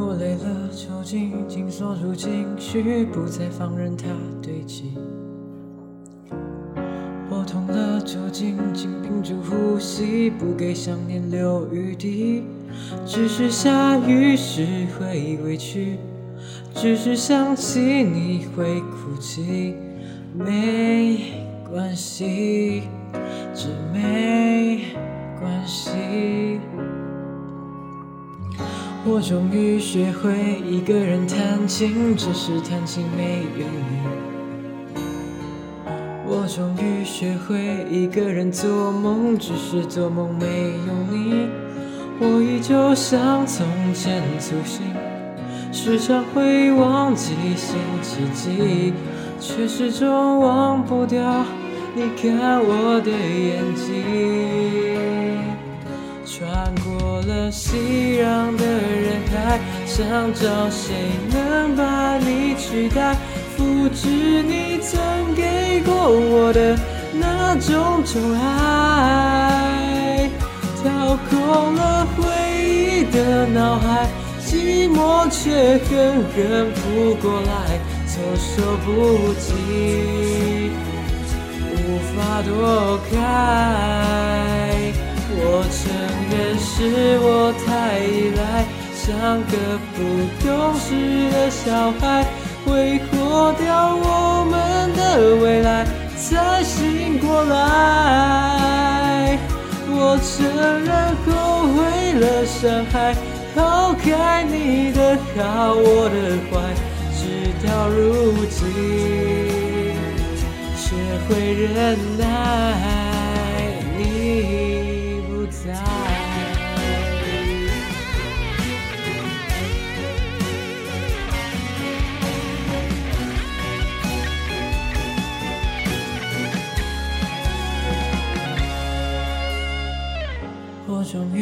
我累了，就紧紧锁住情绪，不再放任它堆积。我痛了，就紧紧屏住呼吸，不给想念留余地。只是下雨时会委屈，只是想起你会哭泣，没关系，这没关系。我终于学会一个人弹琴，只是弹琴没有你。我终于学会一个人做梦，只是做梦没有你。我依旧像从前粗心，时常会忘记星期几，却始终忘不掉你看我的眼睛。穿过了熙攘的想找谁能把你取代。复制你曾给过我的那种宠爱，掏空了回忆的脑海，寂寞却狠狠扑过来，措手不及，无法躲开。我承认是我，像个不懂事的小孩。挥霍掉我们的未来，才醒过来。我承认后悔了，伤害，抛开你的好，我的坏，直到如今，学会忍耐，你不在。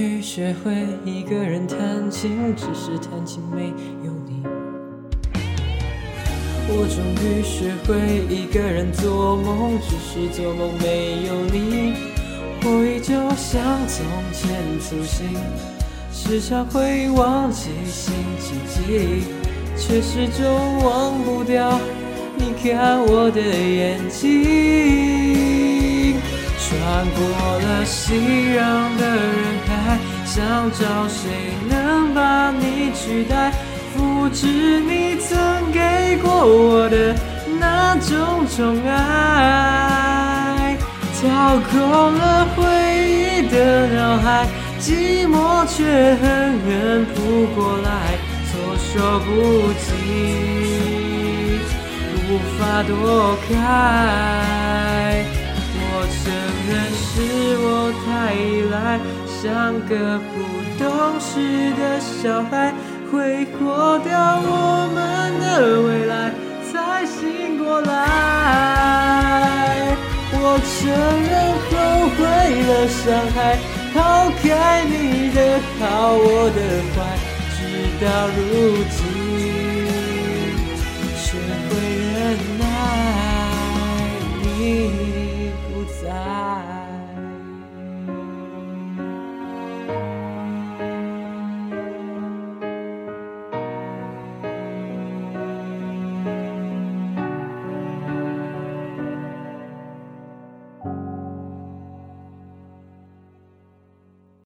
终于学会一个人弹琴，只是弹琴没有你。我终于学会一个人做梦，只是做梦没有你。我依旧像从前粗心，时常会忘记星期几，却始终忘不掉你看我的眼睛。穿过了熙攘的人海，想找谁能把你取代，复制你曾给过我的那种宠爱，掏空了回忆的脑海，寂寞却狠狠扑过来，措手不及，无法躲开。我承认是我太依赖，像个不懂事的小孩，挥霍掉我们的未来，才醒过来。我承认后悔了，伤害，抛开你的好，我的坏，直到如今。